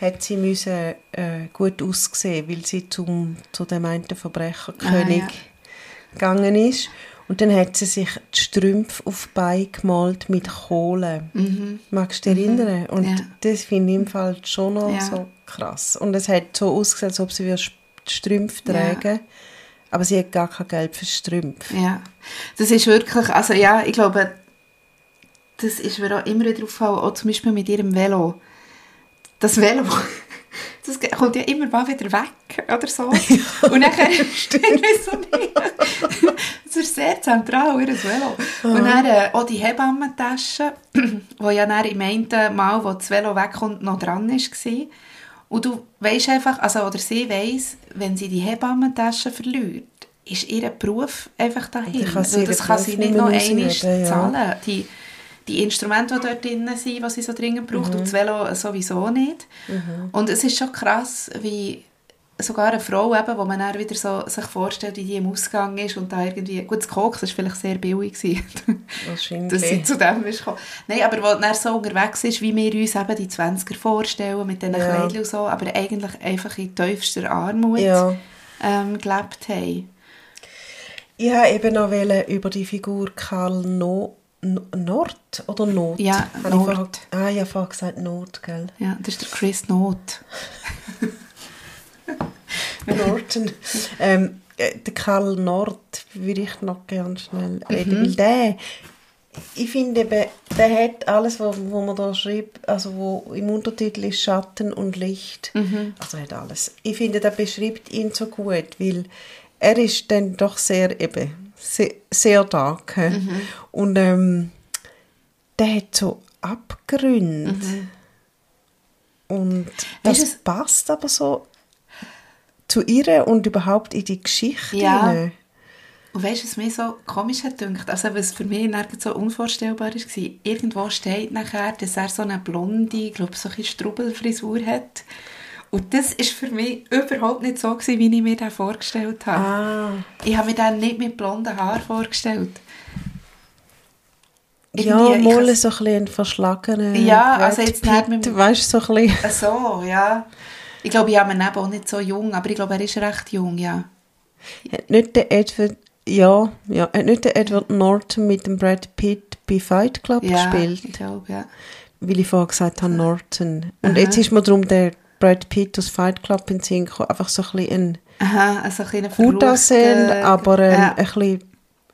hat sie müssen, äh, gut aussehen, weil sie zum, zu dem einen Verbrecherkönig Ah, gegangen ist. Und dann hat sie sich die Strümpfe auf die Beine gemalt mit Kohle. Mhm. Magst du dich erinnern? Und Ja. das finde ich im Fall schon noch Ja. so krass. Und es hat so ausgesehen, als ob sie die Strümpfe Ja. tragen. Aber sie hat gar kein Geld für Strümpfe. Ja, das ist wirklich, also ja, ich glaube, das ist mir auch immer wieder aufgefallen, auch zum Beispiel mit ihrem Velo. Das Velo, das kommt ja immer mal wieder weg oder so. Und dann, ich weiß auch nicht, das ist sehr zentral, ihr Velo. Und dann äh, auch die Hebammentasche, wo ja dann im einen Mal, wo das Velo wegkommt, noch dran war. Und du weisst einfach, also, oder sie weiss, wenn sie die Hebammentasche verliert, ist ihr Beruf einfach dahin. Kann das kann sie nicht noch einmal ja. zahlen. Die, die Instrumente, die dort drin sind, die sie so dringend braucht, und das Velo sowieso nicht. Und es ist schon krass, wie sogar eine Frau, eben, wo man dann wieder so sich vorstellt, wie die im Ausgang ist und da irgendwie, gut, das Koks war vielleicht sehr billig, gewesen, dass sie Wahrscheinlich. zu dem ist gekommen. Nein, aber wo dann so unterwegs ist, wie wir uns eben die 20er vorstellen, mit diesen Ja. Kleidchen und so, aber eigentlich einfach in tiefster Armut Ja. ähm, gelebt haben. Ich wollte eben noch über die Figur Karl no Nord oder Not? Ja, Habe ich Nord. vorher- Ah, ich habe vorher gesagt Not, gell? Ja, das ist der Chris Not. Norton. ähm, äh, der Karl Nord würde ich noch gerne schnell Mhm. reden, weil der, ich finde eben, der hat alles, wo, wo man da schreibt, also wo im Untertitel ist Schatten und Licht, Mhm. also hat alles. Ich finde, der beschreibt ihn so gut, weil er ist dann doch sehr eben sehr, sehr? Mhm. Und ähm, der hat so Abgründe. Und das Mhm. Weisst du, passt aber so zu ihr und überhaupt in die Geschichte. Ja. hinein. Und weißt du, was mir so komisch hat gedacht, also was für mich nirgends so unvorstellbar war, irgendwo steht nachher, dass er so eine blonde, ich glaube so eine Strubbelfrisur hat. Und das ist für mich überhaupt nicht so gewesen, wie ich mir das vorgestellt habe. Ah. Ich habe mir den nicht mit blonden Haaren vorgestellt. Ja, Irgendwie, ich mal so ein bisschen ein verschlagener Ja, Brad also jetzt nicht mit Pitt, dem- weißt so ein bisschen. So, ja. Ich glaube, ich habe ihn eben auch nicht so jung, aber ich glaube, er ist recht jung, ja. Hat nicht der Edward, ja, ja, hat nicht der Edward Norton mit dem Brad Pitt bei Fight Club Ja, gespielt? ich glaube, ja. Weil ich vorher gesagt habe, Norton. Und Aha. jetzt ist mir darum der Brad Pitt aus Fight Club in Sinn gekommen. Einfach so ein bisschen ein Aha, also ein gut aussehen, aber ähm, Ja. ein, bisschen, ein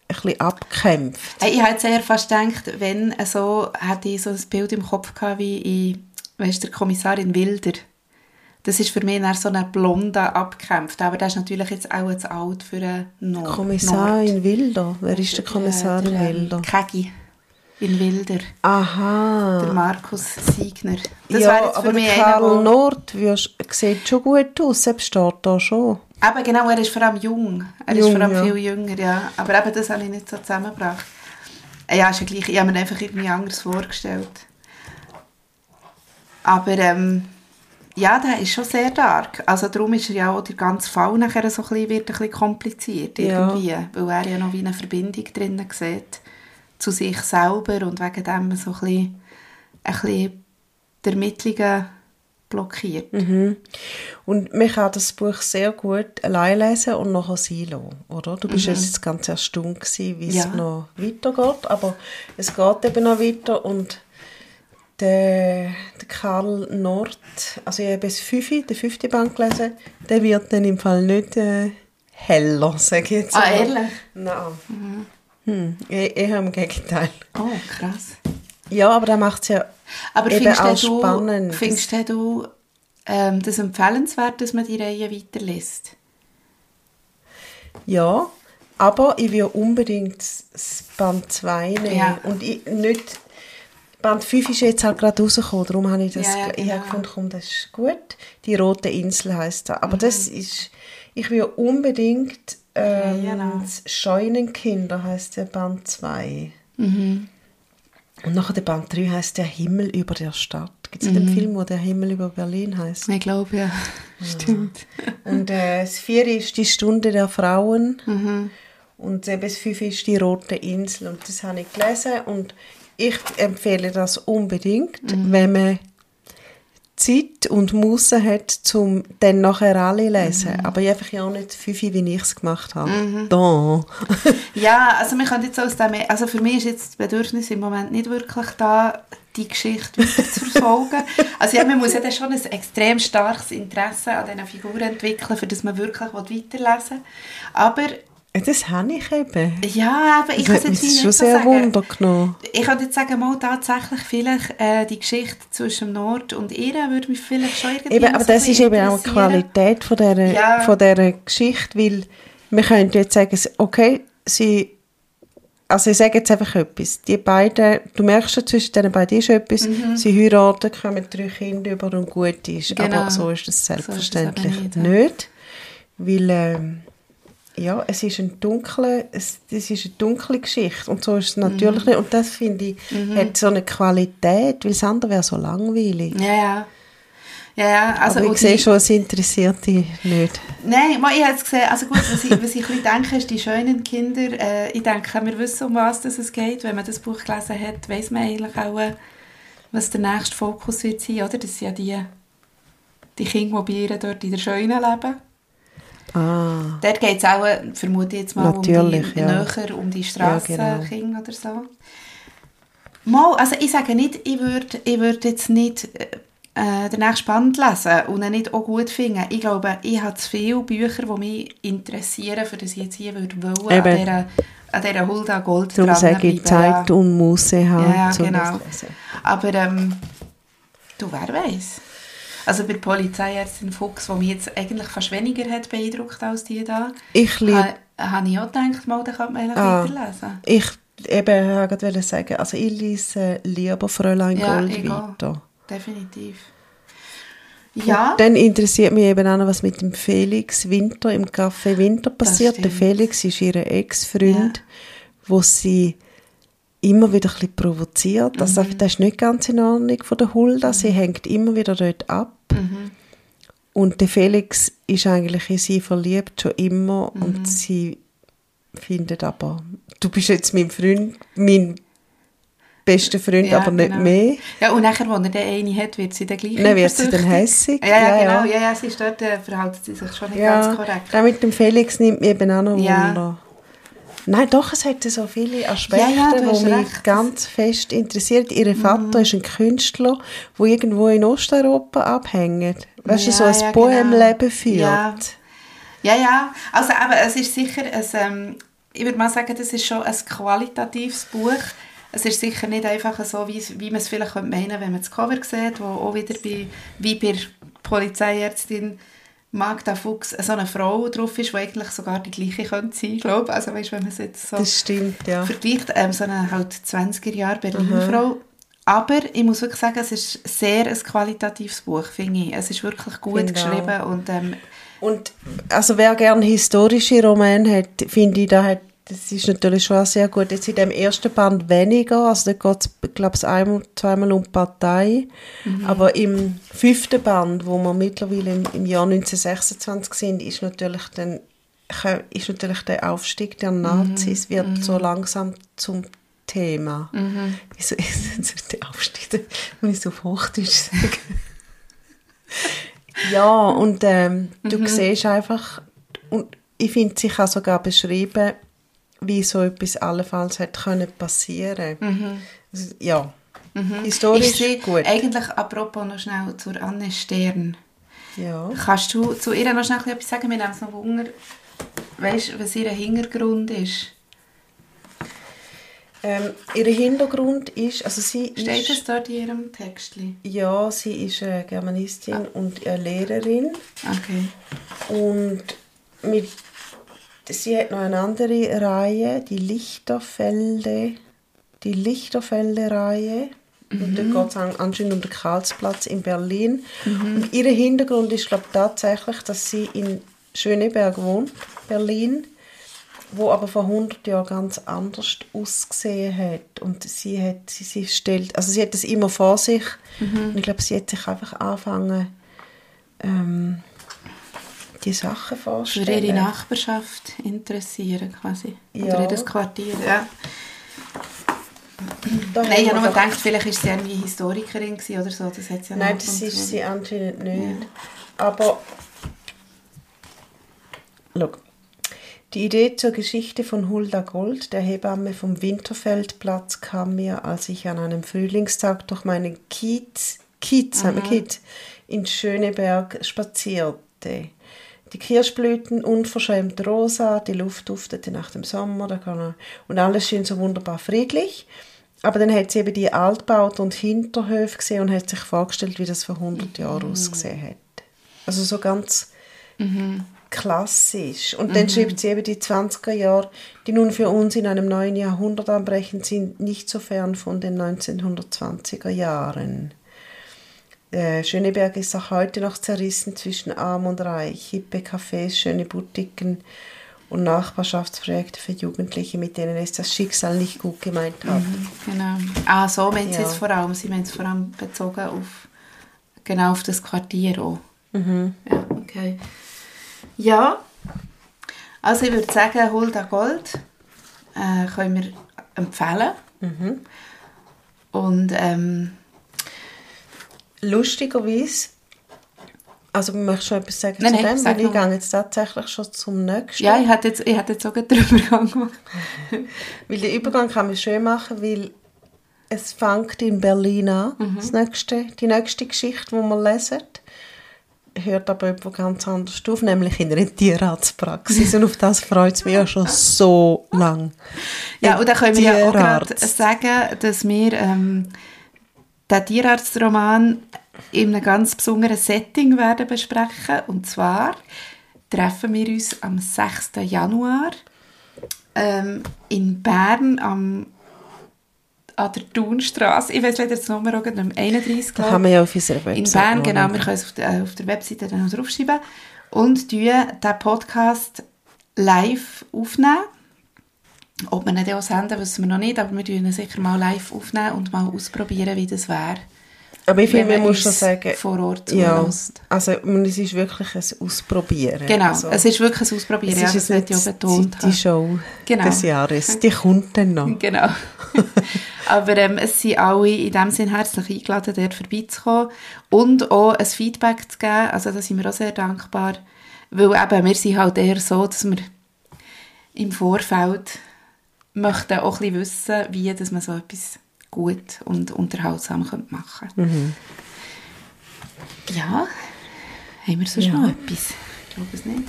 bisschen abgekämpft. Hey, ich hätte sehr fast gedacht, wenn äh, so, hätte ich so ein Bild im Kopf gehabt wie in, weißt, der Kommissarin Wilder. Das ist für mich dann so ein blonder abgekämpft. Aber das ist natürlich jetzt auch zu alt für einen Nord. Kommissarin Wilder. Wer ist der Kommissar in der, ähm, Wilder? Kegi in Wilder. Der Aha. Markus Siegner. Das ja, jetzt für aber mich der einer, Karl wo- Nord wirst- sieht schon gut aus. Er steht da schon. Eben, genau, er ist vor allem jung. Er Jung, ist vor allem ja. viel jünger, ja. Aber eben, das habe ich nicht so zusammengebracht. Äh, Ja, ist ja gleich. Ich habe mir einfach irgendwie anders vorgestellt. Aber, ähm, ja, der ist schon sehr dark. Also darum ist er ja auch der ganze Fall nachher so ein bisschen, wird ein bisschen kompliziert Ja. irgendwie. Weil er ja noch wie eine Verbindung drin sieht zu sich selber und wegen dem so ein bisschen, ein bisschen die Ermittlungen blockiert. Mhm. Und man kann das Buch sehr gut allein lesen und nachher sein lassen, oder? Du bist jetzt ganz erstaunt gewesen, wie Mhm. Ja. es noch weitergeht, aber es geht eben noch weiter und der, der Karl Nord, also ich habe das fünfte, den fünften Band gelesen, der wird dann im Fall nicht äh, heller, sage ich jetzt Ah, ehrlich? Nein. Hm, eher im Gegenteil. Oh, krass. Ja, aber der macht es ja Aber eben auch du, spannend. findest du ähm, das empfehlenswert, dass man die Reihe weiterliest? Ja, aber ich will unbedingt das Band 2 nehmen. Ja. Und ich nicht... Band 5 ist jetzt halt gerade rausgekommen, darum habe ich das... Ja, ja, Ich genau. habe gefunden, komm, das ist gut. Die Rote Insel heisst das. Mhm. Aber das ist... Ich will unbedingt... Ähm, Ja, genau. Scheunenkinder heisst der Band 2. Mhm. Und nachher der Band 3 heisst Der Himmel über der Stadt. Gibt es Mhm. den Film, wo Der Himmel über Berlin heisst? Ich glaube, ja. Stimmt. Und äh, das 4 ist die Stunde der Frauen. Mhm. Und eben das 5 ist die Rote Insel. Und das habe ich gelesen. Und ich empfehle das unbedingt, Mhm. wenn man Zeit und Muße hat, um dann nachher alle lesen. Mhm. Aber ich einfach ja auch nicht 5, wie ich es gemacht habe. Da. Ja, also wir können jetzt aus dem, also für mich ist jetzt das Bedürfnis im Moment nicht wirklich da, die Geschichte weiter zu verfolgen. also ja, man muss ja dann schon ein extrem starkes Interesse an diesen Figuren entwickeln, für das man wirklich weiterlesen will. Aber Das habe ich eben. ja, aber ich hat jetzt nicht schon sehr sagen. Wunder genommen. Ich könnte jetzt sagen, mal tatsächlich vielleicht äh, die Geschichte zwischen dem Nord und ihr würde mich vielleicht schon irgendwie Eben, aber das ist eben auch die. Qualität von dieser, Ja. von dieser Geschichte, weil wir können jetzt sagen, okay, sie, also ich sage jetzt einfach etwas, die beiden, du merkst schon, zwischen diesen beiden ist etwas, sie heiraten, kommen drei Kinder über und gut ist, Mhm. Genau. aber so ist das So ist selbstverständlich nicht, ja. nicht, weil ähm, ja, es ist ein dunkle, es, es ist eine dunkle Geschichte und so ist es Mhm. natürlich nicht und das finde ich, hat so eine Qualität, weil das andere wäre so langweilig. Ja, ja. Ja, ja, also aber ich sehe schon, es interessiert dich nicht. Nein, ich habe es gesehen. Also gut, was ich, was ich ein denke, ist die schönen Kinder. Äh, ich denke, wir wissen, um was es geht. Wenn man das Buch gelesen hat, weiss man eigentlich auch, äh, was der nächste Fokus wird sein, oder? Das sind ja die, die Kinder, die bei ihr dort in der Scheunen leben. Ah, Dort geht es auch, äh, vermute ich jetzt mal, um die, Natürlich, ja. näher um die Ja, genau. Strassenkinder oder so. Mal, also ich sage nicht, ich würde ich würd jetzt nicht äh, den nächsten Band lesen und ihn nicht auch gut finden. Ich glaube, ich habe zu viele Bücher, die mich interessieren, für das ich jetzt hier würde wollen, an Eben. dieser, an dieser Hulda Gold darum sage ich Zeit und Muße haben, Ja, ja, genau. das zu lesen. Aber ähm, du, wer weiß. Also bei der Polizeiärztin Fuchs, die mich jetzt eigentlich fast weniger hat beeindruckt als die da, Ich liebe habe ich auch gedacht, mal, dann könnte man Ah. weiterlesen. Ich eben, ich wollte sagen, also ich lese lieber Fräulein Ja, Gold weiter. Definitiv. Ja, Dann interessiert mich eben auch noch, was mit dem Felix Winter im Café Winter passiert. Der. Felix ist ihr Ex-Freund, wo sie immer wieder ein bisschen provoziert. Mhm. Also das ist nicht ganz in Ordnung von der Hulda. Sie hängt immer wieder dort ab. Mhm. Und der Felix ist eigentlich in sie verliebt, schon immer. Mhm. Und sie findet aber, du bist jetzt mein Freund, mein bester Freund, Ja, aber nicht genau. mehr. Ja, und nachher, wenn er den eine hat, wird sie dann gleich Dann wird sie dann hässig. Ja, ja, Ja, genau. ja. Ja, ja, sie ist dort, äh, verhält sie sich schon nicht Ja, ganz korrekt. der mit dem Felix nimmt mich eben auch noch Ja. Wunder. Nein, doch, es hat so viele Aspekte, Ja, ja, du die mich recht. Mhm. ganz fest interessieren. Ihr Vater ist ein Künstler, der irgendwo in Osteuropa abhängt. Weißt du, Ja, so ein ja, genau. Bohemleben führt. Ja. Ja, ja. Also aber es ist sicher, ein, ähm, ich würde mal sagen, das ist schon ein qualitatives Buch. Es ist sicher nicht einfach so, wie, wie man es vielleicht könnte meinen wenn man das Cover sieht, wo auch wieder bei, wie bei der Polizeiärztin Magda Fuchs so eine Frau drauf ist, die eigentlich sogar die gleiche könnte sein, glaube ich. Also weißt, wenn man es jetzt so Das stimmt, ja. vergleicht, ähm, so eine halt 20er Jahre Berlin-Frau. Aber ich muss wirklich sagen, es ist sehr ein qualitatives Buch, finde ich. Es ist wirklich gut auch. geschrieben und ähm, Und also wer gerne historische Romane hat, finde ich, da hat, das ist natürlich schon sehr gut. Jetzt in dem ersten Band weniger, also da geht es, glaube ich, einmal, zweimal um Partei. Aber im fünften Band, wo wir mittlerweile im, im Jahr 1926 sind, ist natürlich, dann, ist natürlich der Aufstieg der Nazis wird so langsam zum Thema. Wieso ist denn so der Aufstieg, wenn ich so auf Hochdeutsch sage? Ja, und ähm, du siehst einfach, und ich finde, sie kann sogar beschreiben, wie so etwas allenfalls hätte können passieren. Also, ja, historisch ist gut. eigentlich, apropos noch schnell zur Anne Stern, Ja. kannst du zu ihr noch schnell etwas sagen? Wir haben es noch Wunder, weißt du, was ihr Hintergrund ist? Ähm, ihr Hintergrund ist, also sie Steht ist, es dort in ihrem Textli? ja, sie ist eine Germanistin und eine Lehrerin Okay. und mit, sie hat noch eine andere Reihe, die Lichterfelde, die Lichterfelde-Reihe. Und dort geht es an, anscheinend um den Karlsplatz in Berlin. Und ihr Hintergrund ist, glaube ich, tatsächlich, dass sie in Schöneberg wohnt, Berlin, wo aber vor 100 Jahren ganz anders ausgesehen hat. Und sie hat, sie, sie stellt, also sie hat das immer vor sich. Und ich glaube, sie hat sich einfach angefangen, ähm, die Sachen Für vorstellen. ihre Nachbarschaft interessieren quasi. Ja. Oder ihr Quartier. Ja. Da Nein, ich habe nur gedacht, vielleicht war sie irgendwie Historikerin oder so. Das hat sie ja Nein, das ist sie anscheinend nicht. Aber schau, die Idee zur Geschichte von Hulda Gold, der Hebamme vom Winterfeldplatz, kam mir, als ich an einem Frühlingstag durch meinen Kiez, Kiez, mhm. Kiez in Schöneberg spazierte. Die Kirschblüten unverschämt rosa, die Luft duftete nach dem Sommer da kann er, und alles schien so wunderbar friedlich. Aber dann hat sie eben die Altbauten und Hinterhöfe gesehen und hat sich vorgestellt, wie das vor 100 Jahren ausgesehen hat. Also so ganz klassisch. Und dann schreibt sie eben die 20er Jahre, die nun für uns in einem neuen Jahrhundert anbrechen, sind nicht so fern von den 1920er Jahren. Äh, Schöneberg ist auch heute noch zerrissen zwischen Arm und Reich. Hippe Cafés, schöne Boutiquen und Nachbarschaftsprojekte für Jugendliche, mit denen es das Schicksal nicht gut gemeint hat. Genau. Ah, so meint sie Ja. es vor allem. Sie meint es vor allem bezogen auf, genau auf das Quartier auch. Mhm. Ja, okay. Ja, also ich würde sagen, Hulda Gold äh, können wir empfehlen. Mhm. Und ähm, Lustigerweise, also man möchte schon etwas sagen Nein, zu nein, dem, weil ich gehe jetzt tatsächlich schon zum nächsten. ja, ich hätte jetzt, ich hätte jetzt auch den Übergang gemacht. Weil den Übergang kann man schön machen, weil es fängt in Berlin an, Mhm. das nächste, die nächste Geschichte, die wir lesen. Hört aber jemand ganz anders auf, nämlich in einer Tierarztpraxis. Und auf das freut es mich ja schon so lang. Ja, und dann können wir ja auch gerade sagen, dass wir ähm, den Tierarztroman in einem ganz besonderen Setting werden besprechen. Und zwar treffen wir uns am 6. Januar ähm, in Bern am an der Thunstraße. Ich weiß leider das Nummer auch nicht mehr. 31, Da kann man ja auf unserer Website In Bern, genau. Wir können es auf der, auf der Webseite dann noch draufschreiben. Und tun den Podcast live aufnehmen. Ob wir ihn auch senden, wissen wir noch nicht, aber wir tun ihn sicher mal live aufnehmen und mal ausprobieren, wie das wäre. Aber ich finde, man muss schon sagen, vor Ort ja, zulässt. also es ist wirklich ein Ausprobieren. Genau, also, es ist wirklich ein Ausprobieren, es ja, ist das jetzt möchte ich betont die, die Show Genau. des Jahres. Die kommt dann noch. Genau. Aber ähm, es sind alle in dem Sinn herzlich eingeladen, dort vorbeizukommen und auch ein Feedback zu geben. Also da sind wir auch sehr dankbar, weil eben, wir sind halt eher so, dass wir im Vorfeld möchten auch ein bisschen wissen, wie dass man so etwas gut und unterhaltsam könnte machen Mhm. Ja, haben wir sonst Ja. noch etwas? Ich glaube es nicht.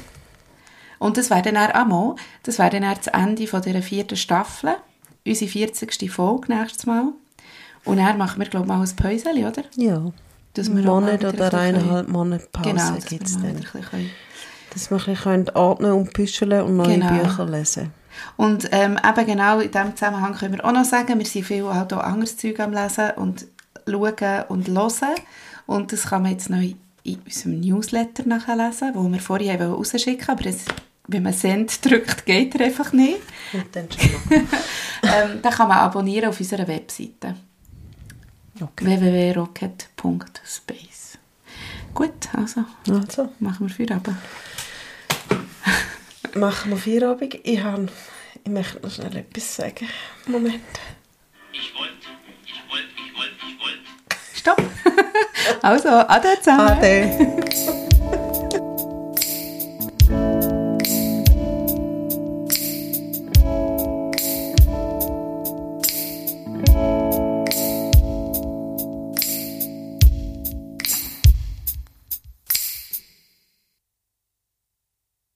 Und das wäre dann auch das wäre dann auch das Ende von dieser vierten Staffel, unsere 40. Folge nächstes Mal. Und dann machen wir, glaube ich, mal ein Päuschen, oder? Ja. Dass wir Monat oder eineinhalb Monate Pause Genau, gibt es dann. Dass wir ein bisschen atmen und büscheln und neue Genau. Bücher lesen Und ähm, eben genau in diesem Zusammenhang können wir auch noch sagen, wir sind viel halt auch anderes Zeug am Lesen und schauen und hören. Und das kann man jetzt noch in unserem Newsletter nachlesen, wo wir vorher haben rausschicken aber es, wenn man Send drückt, geht er einfach nicht. Und dann ähm, den kann man abonnieren auf unserer Webseite Okay. www.rocket.space Gut, also Also, machen wir Feierabend. Machen wir Feierabend. Ich, habe, ich möchte noch schnell etwas sagen. Moment. Ich wollte, ich wollte, ich wollte, ich wollte. Stopp! also, ade zusammen! Ade.